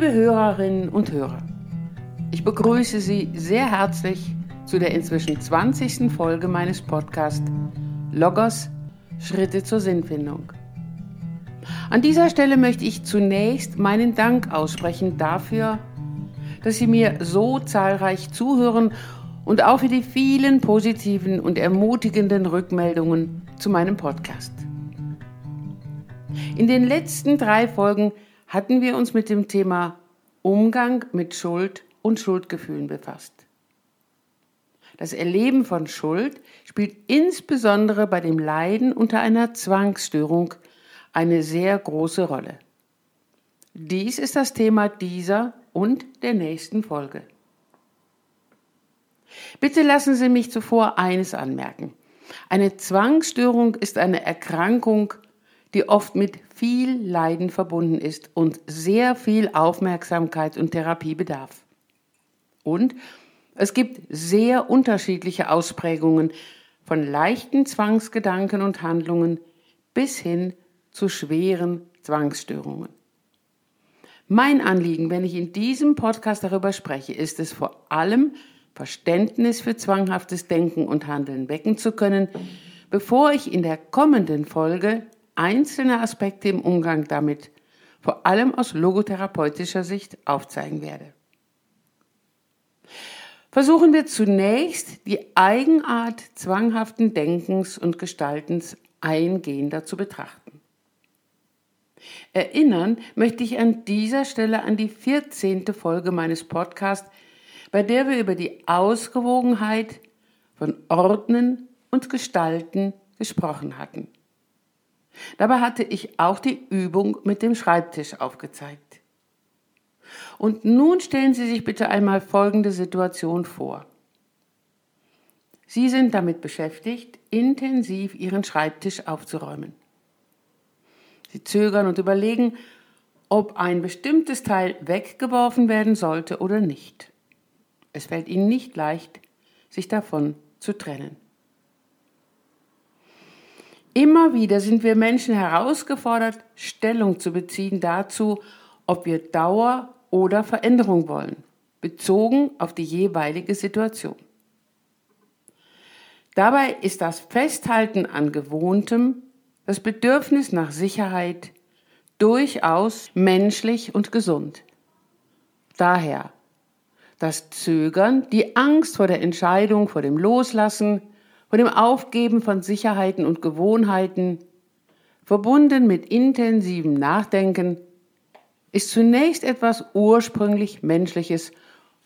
Liebe Hörerinnen und Hörer, ich begrüße Sie sehr herzlich zu der inzwischen 20. Folge meines Podcasts Logos Schritte zur Sinnfindung. An dieser Stelle möchte ich zunächst meinen Dank aussprechen dafür, dass Sie mir so zahlreich zuhören und auch für die vielen positiven und ermutigenden Rückmeldungen zu meinem Podcast. In den letzten drei Folgen hatten wir uns mit dem Thema Umgang mit Schuld und Schuldgefühlen befasst. Das Erleben von Schuld spielt insbesondere bei dem Leiden unter einer Zwangsstörung eine sehr große Rolle. Dies ist das Thema dieser und der nächsten Folge. Bitte lassen Sie mich zuvor eines anmerken. Eine Zwangsstörung ist eine Erkrankung, die oft mit viel Leiden verbunden ist und sehr viel Aufmerksamkeit und Therapie bedarf. Und es gibt sehr unterschiedliche Ausprägungen von leichten Zwangsgedanken und Handlungen bis hin zu schweren Zwangsstörungen. Mein Anliegen, wenn ich in diesem Podcast darüber spreche, ist es vor allem, Verständnis für zwanghaftes Denken und Handeln wecken zu können, bevor ich in der kommenden Folge einzelne Aspekte im Umgang damit, vor allem aus logotherapeutischer Sicht, aufzeigen werde. Versuchen wir zunächst die Eigenart zwanghaften Denkens und Gestaltens eingehender zu betrachten. Erinnern möchte ich an dieser Stelle an die 14. Folge meines Podcasts, bei der wir über die Ausgewogenheit von Ordnen und Gestalten gesprochen hatten. Dabei hatte ich auch die Übung mit dem Schreibtisch aufgezeigt. Und nun stellen Sie sich bitte einmal folgende Situation vor. Sie sind damit beschäftigt, intensiv Ihren Schreibtisch aufzuräumen. Sie zögern und überlegen, ob ein bestimmtes Teil weggeworfen werden sollte oder nicht. Es fällt Ihnen nicht leicht, sich davon zu trennen. Immer wieder sind wir Menschen herausgefordert, Stellung zu beziehen dazu, ob wir Dauer oder Veränderung wollen, bezogen auf die jeweilige Situation. Dabei ist das Festhalten an Gewohntem, das Bedürfnis nach Sicherheit durchaus menschlich und gesund. Daher das Zögern, die Angst vor der Entscheidung, vor dem Loslassen, vor dem Aufgeben von Sicherheiten und Gewohnheiten, verbunden mit intensivem Nachdenken, ist zunächst etwas ursprünglich Menschliches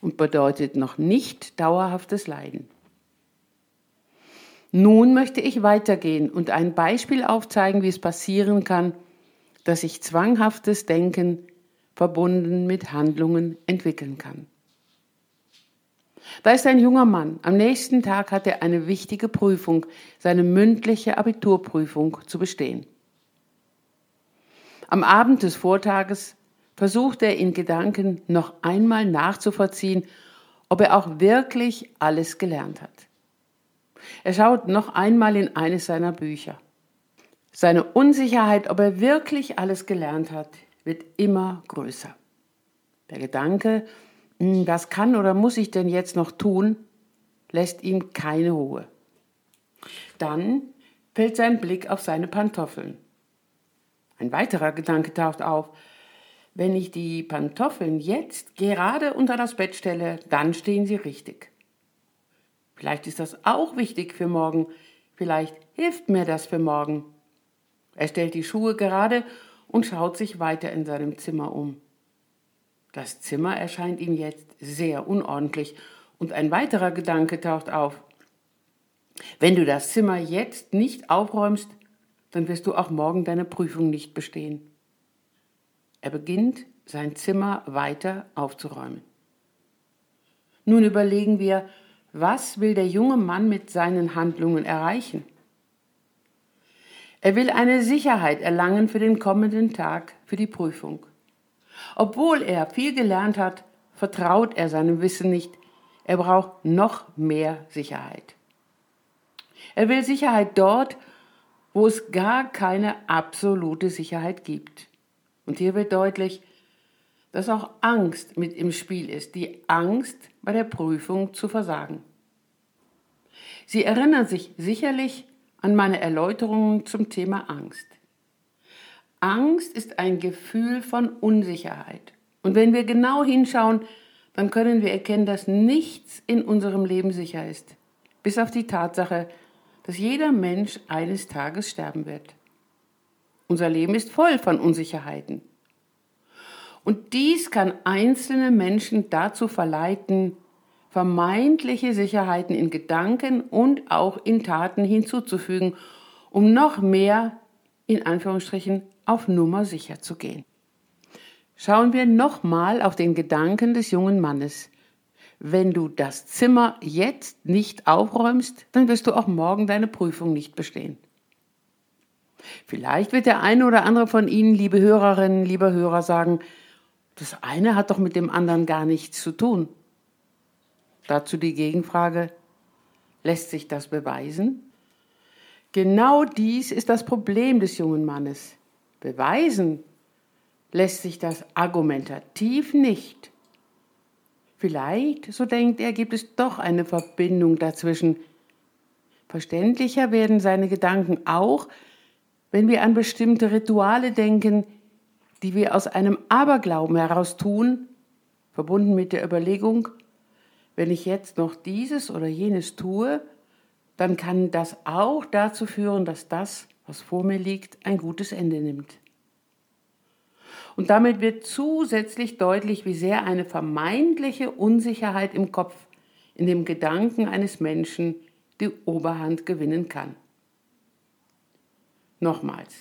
und bedeutet noch nicht dauerhaftes Leiden. Nun möchte ich weitergehen und ein Beispiel aufzeigen, wie es passieren kann, dass sich zwanghaftes Denken verbunden mit Handlungen entwickeln kann. Da ist ein junger Mann. Am nächsten Tag hat er eine wichtige Prüfung, seine mündliche Abiturprüfung zu bestehen. Am Abend des Vortages versucht er in Gedanken noch einmal nachzuvollziehen, ob er auch wirklich alles gelernt hat. Er schaut noch einmal in eines seiner Bücher. Seine Unsicherheit, ob er wirklich alles gelernt hat, wird immer größer. Der Gedanke, was kann oder muss ich denn jetzt noch tun, lässt ihm keine Ruhe. Dann fällt sein Blick auf seine Pantoffeln. Ein weiterer Gedanke taucht auf. Wenn ich die Pantoffeln jetzt gerade unter das Bett stelle, dann stehen sie richtig. Vielleicht ist das auch wichtig für morgen. Vielleicht hilft mir das für morgen. Er stellt die Schuhe gerade und schaut sich weiter in seinem Zimmer um. Das Zimmer erscheint ihm jetzt sehr unordentlich und ein weiterer Gedanke taucht auf. Wenn du das Zimmer jetzt nicht aufräumst, dann wirst du auch morgen deine Prüfung nicht bestehen. Er beginnt, sein Zimmer weiter aufzuräumen. Nun überlegen wir, was will der junge Mann mit seinen Handlungen erreichen? Er will eine Sicherheit erlangen für den kommenden Tag, für die Prüfung. Obwohl er viel gelernt hat, vertraut er seinem Wissen nicht. Er braucht noch mehr Sicherheit. Er will Sicherheit dort, wo es gar keine absolute Sicherheit gibt. Und hier wird deutlich, dass auch Angst mit im Spiel ist, die Angst bei der Prüfung zu versagen. Sie erinnern sich sicherlich an meine Erläuterungen zum Thema Angst. Angst ist ein Gefühl von Unsicherheit. Und wenn wir genau hinschauen, dann können wir erkennen, dass nichts in unserem Leben sicher ist, bis auf die Tatsache, dass jeder Mensch eines Tages sterben wird. Unser Leben ist voll von Unsicherheiten. Und dies kann einzelne Menschen dazu verleiten, vermeintliche Sicherheiten in Gedanken und auch in Taten hinzuzufügen, um noch mehr, in Anführungsstrichen, auf Nummer sicher zu gehen. Schauen wir nochmal auf den Gedanken des jungen Mannes. Wenn du das Zimmer jetzt nicht aufräumst, dann wirst du auch morgen deine Prüfung nicht bestehen. Vielleicht wird der eine oder andere von Ihnen, liebe Hörerinnen, lieber Hörer, sagen, das eine hat doch mit dem anderen gar nichts zu tun. Dazu die Gegenfrage, lässt sich das beweisen? Genau dies ist das Problem des jungen Mannes. Beweisen lässt sich das argumentativ nicht. Vielleicht, so denkt er, gibt es doch eine Verbindung dazwischen. Verständlicher werden seine Gedanken auch, wenn wir an bestimmte Rituale denken, die wir aus einem Aberglauben heraus tun, verbunden mit der Überlegung, wenn ich jetzt noch dieses oder jenes tue, dann kann das auch dazu führen, dass das, was vor mir liegt, ein gutes Ende nimmt. Und damit wird zusätzlich deutlich, wie sehr eine vermeintliche Unsicherheit im Kopf, in dem Gedanken eines Menschen die Oberhand gewinnen kann. Nochmals,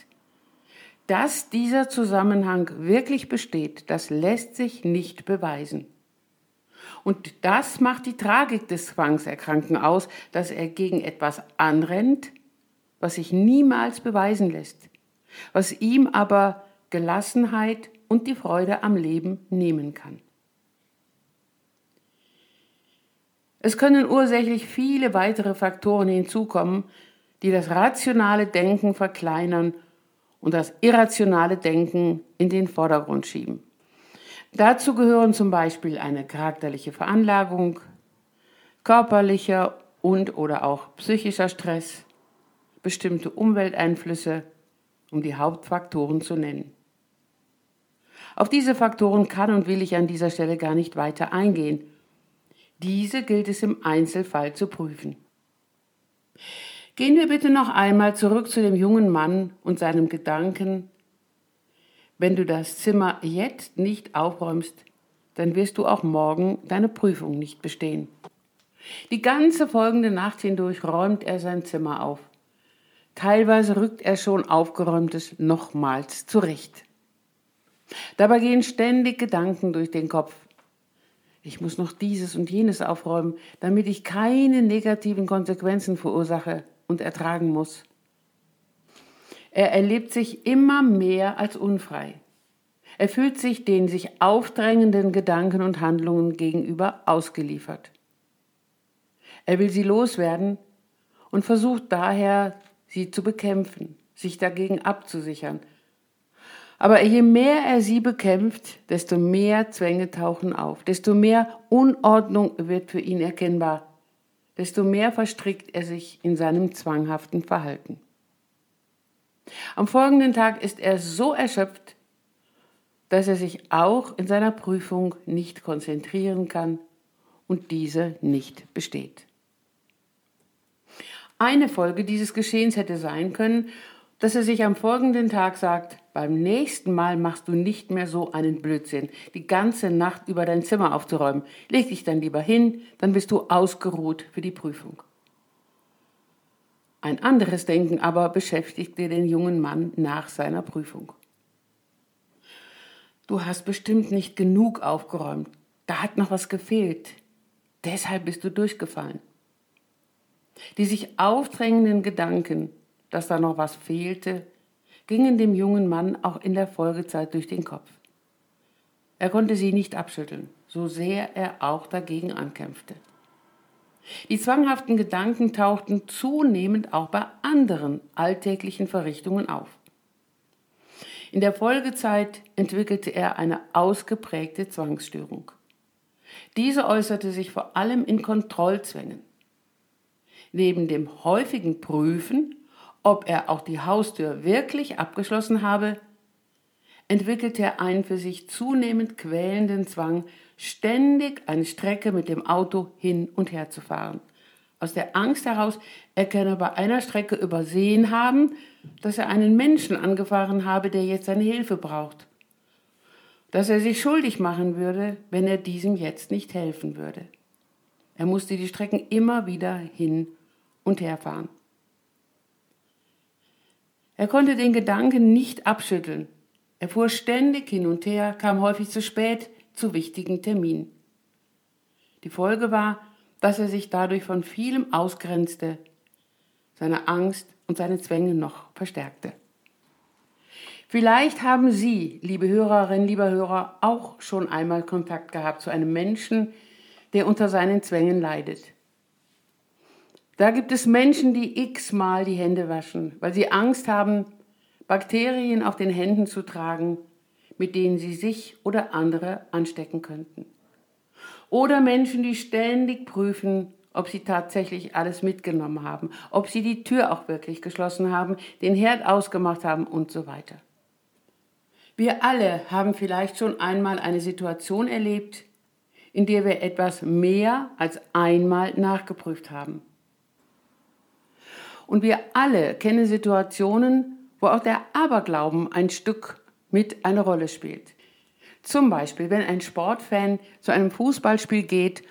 dass dieser Zusammenhang wirklich besteht, das lässt sich nicht beweisen. Und das macht die Tragik des Zwangserkrankten aus, dass er gegen etwas anrennt, was sich niemals beweisen lässt, was ihm aber Gelassenheit und die Freude am Leben nehmen kann. Es können ursächlich viele weitere Faktoren hinzukommen, die das rationale Denken verkleinern und das irrationale Denken in den Vordergrund schieben. Dazu gehören zum Beispiel eine charakterliche Veranlagung, körperlicher und oder auch psychischer Stress, bestimmte Umwelteinflüsse, um die Hauptfaktoren zu nennen. Auf diese Faktoren kann und will ich an dieser Stelle gar nicht weiter eingehen. Diese gilt es im Einzelfall zu prüfen. Gehen wir bitte noch einmal zurück zu dem jungen Mann und seinem Gedanken, wenn du das Zimmer jetzt nicht aufräumst, dann wirst du auch morgen deine Prüfung nicht bestehen. Die ganze folgende Nacht hindurch räumt er sein Zimmer auf. Teilweise rückt er schon Aufgeräumtes nochmals zurecht. Dabei gehen ständig Gedanken durch den Kopf. Ich muss noch dieses und jenes aufräumen, damit ich keine negativen Konsequenzen verursache und ertragen muss. Er erlebt sich immer mehr als unfrei. Er fühlt sich den sich aufdrängenden Gedanken und Handlungen gegenüber ausgeliefert. Er will sie loswerden und versucht daher, sie zu bekämpfen, sich dagegen abzusichern, aber je mehr er sie bekämpft, desto mehr Zwänge tauchen auf, desto mehr Unordnung wird für ihn erkennbar, desto mehr verstrickt er sich in seinem zwanghaften Verhalten. Am folgenden Tag ist er so erschöpft, dass er sich auch in seiner Prüfung nicht konzentrieren kann und diese nicht besteht. Eine Folge dieses Geschehens hätte sein können, dass er sich am folgenden Tag sagt, beim nächsten Mal machst du nicht mehr so einen Blödsinn, die ganze Nacht über dein Zimmer aufzuräumen. Leg dich dann lieber hin, dann bist du ausgeruht für die Prüfung. Ein anderes Denken aber beschäftigte den jungen Mann nach seiner Prüfung. Du hast bestimmt nicht genug aufgeräumt. Da hat noch was gefehlt. Deshalb bist du durchgefallen. Die sich aufdrängenden Gedanken dass da noch was fehlte, gingen dem jungen Mann auch in der Folgezeit durch den Kopf. Er konnte sie nicht abschütteln, so sehr er auch dagegen ankämpfte. Die zwanghaften Gedanken tauchten zunehmend auch bei anderen alltäglichen Verrichtungen auf. In der Folgezeit entwickelte er eine ausgeprägte Zwangsstörung. Diese äußerte sich vor allem in Kontrollzwängen. Neben dem häufigen Prüfen, ob er auch die Haustür wirklich abgeschlossen habe, entwickelte er einen für sich zunehmend quälenden Zwang, ständig eine Strecke mit dem Auto hin und her zu fahren. Aus der Angst heraus, er könne bei einer Strecke übersehen haben, dass er einen Menschen angefahren habe, der jetzt seine Hilfe braucht. Dass er sich schuldig machen würde, wenn er diesem jetzt nicht helfen würde. Er musste die Strecken immer wieder hin und her fahren. Er konnte den Gedanken nicht abschütteln. Er fuhr ständig hin und her, kam häufig zu spät zu wichtigen Terminen. Die Folge war, dass er sich dadurch von vielem ausgrenzte, seine Angst und seine Zwänge noch verstärkte. Vielleicht haben Sie, liebe Hörerinnen, lieber Hörer, auch schon einmal Kontakt gehabt zu einem Menschen, der unter seinen Zwängen leidet. Da gibt es Menschen, die x-mal die Hände waschen, weil sie Angst haben, Bakterien auf den Händen zu tragen, mit denen sie sich oder andere anstecken könnten. Oder Menschen, die ständig prüfen, ob sie tatsächlich alles mitgenommen haben, ob sie die Tür auch wirklich geschlossen haben, den Herd ausgemacht haben und so weiter. Wir alle haben vielleicht schon einmal eine Situation erlebt, in der wir etwas mehr als einmal nachgeprüft haben. Und wir alle kennen Situationen, wo auch der Aberglauben ein Stück mit eine Rolle spielt. Zum Beispiel, wenn ein Sportfan zu einem Fußballspiel geht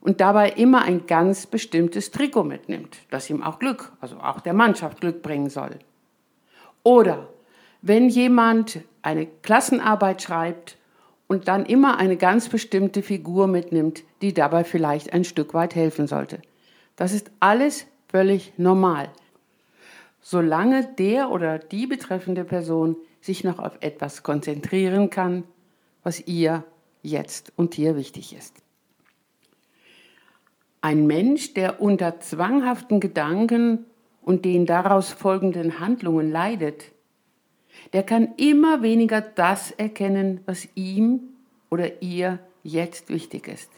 und dabei immer ein ganz bestimmtes Trikot mitnimmt, das ihm auch Glück, also auch der Mannschaft Glück bringen soll. Oder wenn jemand eine Klassenarbeit schreibt und dann immer eine ganz bestimmte Figur mitnimmt, die dabei vielleicht ein Stück weit helfen sollte. Das ist alles völlig normal, solange der oder die betreffende Person sich noch auf etwas konzentrieren kann, was ihr jetzt und hier wichtig ist. Ein Mensch, der unter zwanghaften Gedanken und den daraus folgenden Handlungen leidet, der kann immer weniger das erkennen, was ihm oder ihr jetzt wichtig ist.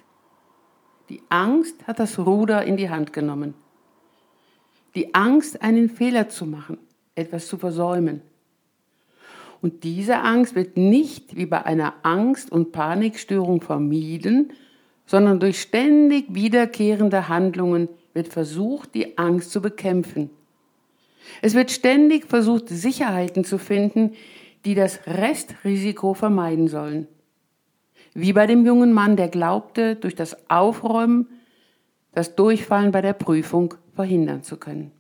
Die Angst hat das Ruder in die Hand genommen. Die Angst, einen Fehler zu machen, etwas zu versäumen. Und diese Angst wird nicht wie bei einer Angst- und Panikstörung vermieden, sondern durch ständig wiederkehrende Handlungen wird versucht, die Angst zu bekämpfen. Es wird ständig versucht, Sicherheiten zu finden, die das Restrisiko vermeiden sollen. Wie bei dem jungen Mann, der glaubte, durch das Aufräumen das Durchfallen bei der Prüfung verhindern zu können.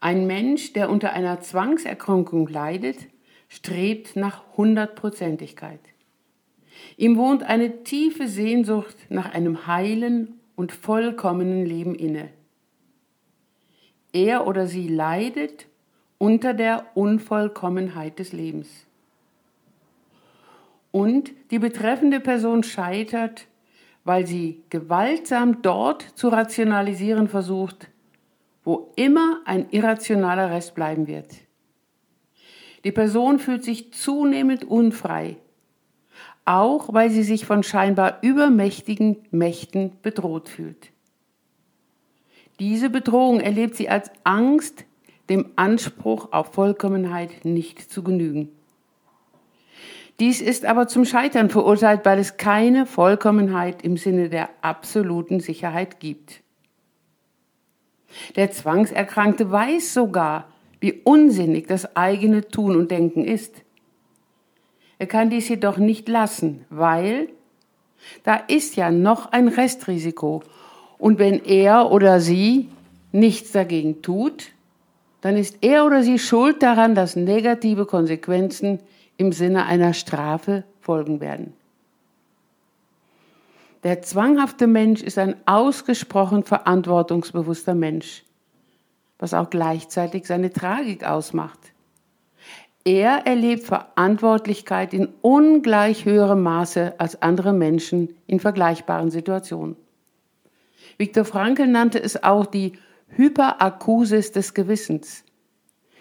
Ein Mensch, der unter einer Zwangserkrankung leidet, strebt nach Hundertprozentigkeit. Ihm wohnt eine tiefe Sehnsucht nach einem heilen und vollkommenen Leben inne. Er oder sie leidet unter der Unvollkommenheit des Lebens. Und die betreffende Person scheitert, weil sie gewaltsam dort zu rationalisieren versucht, wo immer ein irrationaler Rest bleiben wird. Die Person fühlt sich zunehmend unfrei, auch weil sie sich von scheinbar übermächtigen Mächten bedroht fühlt. Diese Bedrohung erlebt sie als Angst, dem Anspruch auf Vollkommenheit nicht zu genügen. Dies ist aber zum Scheitern verurteilt, weil es keine Vollkommenheit im Sinne der absoluten Sicherheit gibt. Der Zwangserkrankte weiß sogar, wie unsinnig das eigene Tun und Denken ist. Er kann dies jedoch nicht lassen, weil da ist ja noch ein Restrisiko. Und wenn er oder sie nichts dagegen tut, dann ist er oder sie schuld daran, dass negative Konsequenzen im Sinne einer Strafe folgen werden. Der zwanghafte Mensch ist ein ausgesprochen verantwortungsbewusster Mensch, was auch gleichzeitig seine Tragik ausmacht. Er erlebt Verantwortlichkeit in ungleich höherem Maße als andere Menschen in vergleichbaren Situationen. Viktor Frankl nannte es auch die Hyperakusis des Gewissens.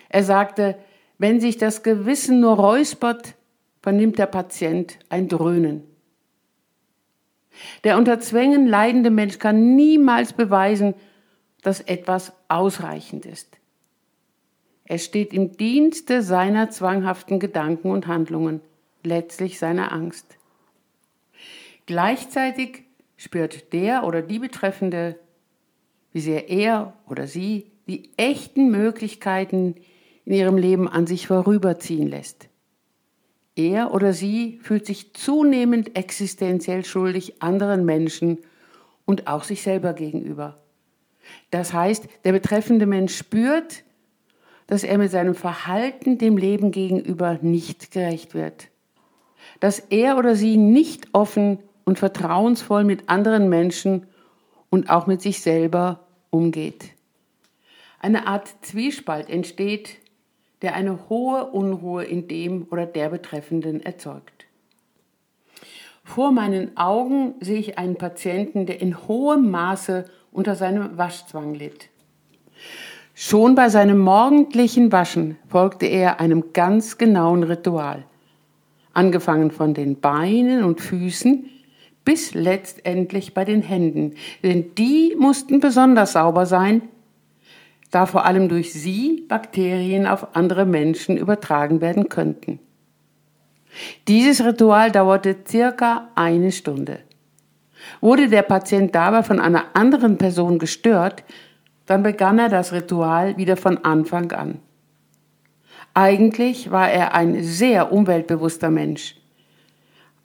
Er sagte, Wenn sich das Gewissen nur räuspert, vernimmt der Patient ein Dröhnen. Der unter Zwängen leidende Mensch kann niemals beweisen, dass etwas ausreichend ist. Er steht im Dienste seiner zwanghaften Gedanken und Handlungen, letztlich seiner Angst. Gleichzeitig spürt der oder die Betreffende, wie sehr er oder sie die echten Möglichkeiten in ihrem Leben an sich vorüberziehen lässt. Er oder sie fühlt sich zunehmend existenziell schuldig anderen Menschen und auch sich selber gegenüber. Das heißt, der betreffende Mensch spürt, dass er mit seinem Verhalten dem Leben gegenüber nicht gerecht wird. Dass er oder sie nicht offen und vertrauensvoll mit anderen Menschen und auch mit sich selber umgeht. Eine Art Zwiespalt entsteht, der eine hohe Unruhe in dem oder der Betreffenden erzeugt. Vor meinen Augen sehe ich einen Patienten, der in hohem Maße unter seinem Waschzwang litt. Schon bei seinem morgendlichen Waschen folgte er einem ganz genauen Ritual, angefangen von den Beinen und Füßen bis letztendlich bei den Händen, denn die mussten besonders sauber sein, da vor allem durch sie Bakterien auf andere Menschen übertragen werden könnten. Dieses Ritual dauerte circa eine Stunde. Wurde der Patient dabei von einer anderen Person gestört, dann begann er das Ritual wieder von Anfang an. Eigentlich war er ein sehr umweltbewusster Mensch.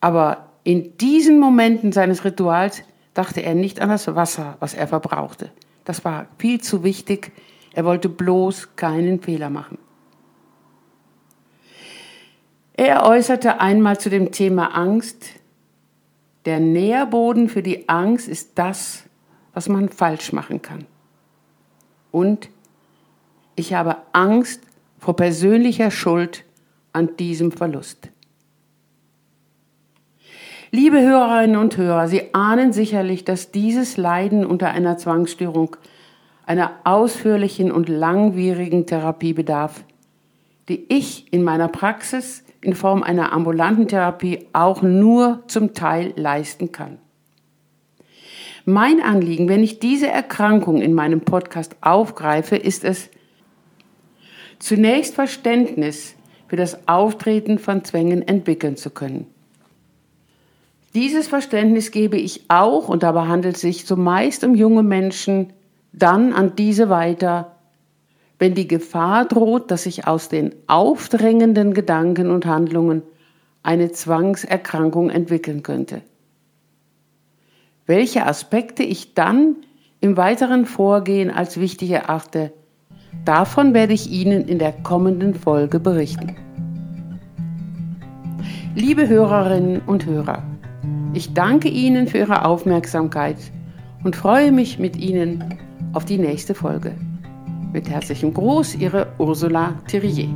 Aber in diesen Momenten seines Rituals dachte er nicht an das Wasser, was er verbrauchte. Das war viel zu wichtig. Er wollte bloß keinen Fehler machen. Er äußerte einmal zu dem Thema Angst, der Nährboden für die Angst ist das, was man falsch machen kann. Und ich habe Angst vor persönlicher Schuld an diesem Verlust. Liebe Hörerinnen und Hörer, Sie ahnen sicherlich, dass dieses Leiden unter einer Zwangsstörung einer ausführlichen und langwierigen Therapie bedarf, die ich in meiner Praxis in Form einer ambulanten Therapie auch nur zum Teil leisten kann. Mein Anliegen, wenn ich diese Erkrankung in meinem Podcast aufgreife, ist es, zunächst Verständnis für das Auftreten von Zwängen entwickeln zu können. Dieses Verständnis gebe ich auch, und dabei handelt es sich zumeist um junge Menschen, dann an diese weiter, wenn die Gefahr droht, dass sich aus den aufdrängenden Gedanken und Handlungen eine Zwangserkrankung entwickeln könnte. Welche Aspekte ich dann im weiteren Vorgehen als wichtig erachte, davon werde ich Ihnen in der kommenden Folge berichten. Liebe Hörerinnen und Hörer, ich danke Ihnen für Ihre Aufmerksamkeit und freue mich mit Ihnen auf die nächste Folge. Mit herzlichem Gruß, Ihre Ursula Thierrier.